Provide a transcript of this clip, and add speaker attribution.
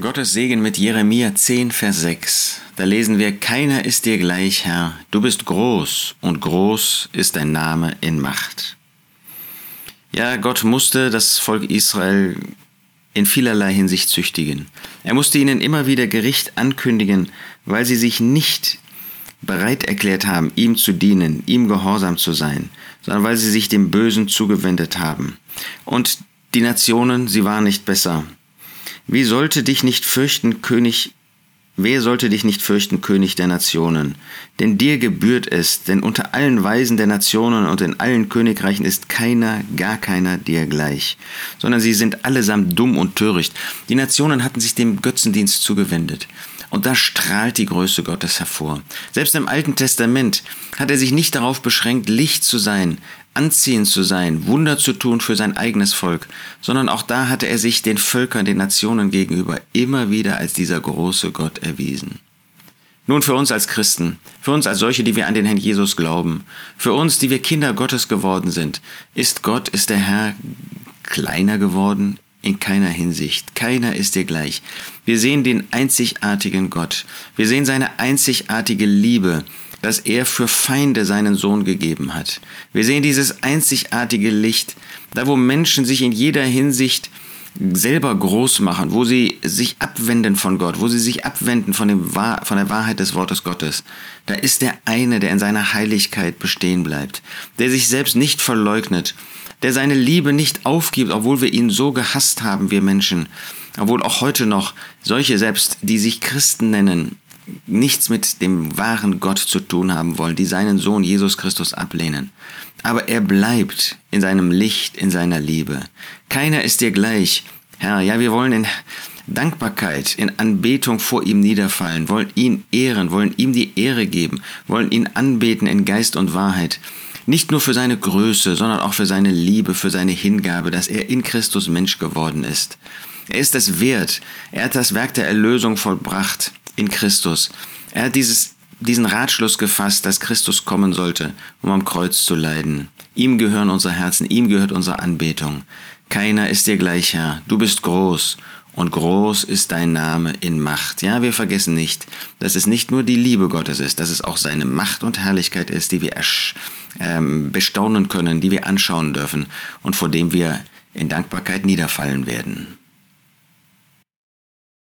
Speaker 1: Gottes Segen mit Jeremia 10, Vers 6. Da lesen wir, Keiner ist dir gleich, Herr, du bist groß und groß ist dein Name in Macht. Ja, Gott musste das Volk Israel in vielerlei Hinsicht züchtigen. Er musste ihnen immer wieder Gericht ankündigen, weil sie sich nicht bereit erklärt haben, ihm zu dienen, ihm gehorsam zu sein, sondern weil sie sich dem Bösen zugewendet haben. Und die Nationen, sie waren nicht besser. Wie sollte dich nicht fürchten, König, wer sollte dich nicht fürchten, König der Nationen? Denn dir gebührt es, denn unter allen Weisen der Nationen und in allen Königreichen ist keiner, gar keiner dir gleich, sondern sie sind allesamt dumm und töricht. Die Nationen hatten sich dem Götzendienst zugewendet. Und da strahlt die Größe Gottes hervor. Selbst im Alten Testament hat er sich nicht darauf beschränkt, Licht zu sein, anziehend zu sein, Wunder zu tun für sein eigenes Volk, sondern auch da hatte er sich den Völkern, den Nationen gegenüber immer wieder als dieser große Gott erwiesen. Nun für uns als Christen, für uns als solche, die wir an den Herrn Jesus glauben, für uns, die wir Kinder Gottes geworden sind, ist Gott, ist der Herr kleiner geworden? In keiner Hinsicht. Keiner ist dir gleich. Wir sehen den einzigartigen Gott. Wir sehen seine einzigartige Liebe, dass er für Feinde seinen Sohn gegeben hat. Wir sehen dieses einzigartige Licht, da wo Menschen sich in jeder Hinsicht selber groß machen, wo sie sich abwenden von Gott, wo sie sich abwenden von, dem von der Wahrheit des Wortes Gottes. Da ist der eine, der in seiner Heiligkeit bestehen bleibt, der sich selbst nicht verleugnet, der seine Liebe nicht aufgibt, obwohl wir ihn so gehasst haben, wir Menschen, obwohl auch heute noch solche selbst, die sich Christen nennen, nichts mit dem wahren Gott zu tun haben wollen, die seinen Sohn Jesus Christus ablehnen. Aber er bleibt in seinem Licht, in seiner Liebe. Keiner ist dir gleich. Herr, ja, wir wollen in Dankbarkeit, in Anbetung vor ihm niederfallen, wollen ihn ehren, wollen ihm die Ehre geben, wollen ihn anbeten in Geist und Wahrheit. Nicht nur für seine Größe, sondern auch für seine Liebe, für seine Hingabe, dass er in Christus Mensch geworden ist. Er ist es wert. Er hat das Werk der Erlösung vollbracht in Christus. Er hat dieses, diesen Ratschluss gefasst, dass Christus kommen sollte, um am Kreuz zu leiden. Ihm gehören unsere Herzen, ihm gehört unsere Anbetung. Keiner ist dir gleich, Herr. Du bist groß und groß ist dein Name in Macht. Ja, wir vergessen nicht, dass es nicht nur die Liebe Gottes ist, dass es auch seine Macht und Herrlichkeit ist, die wir ähm, bestaunen können, die wir anschauen dürfen und vor dem wir in Dankbarkeit niederfallen werden.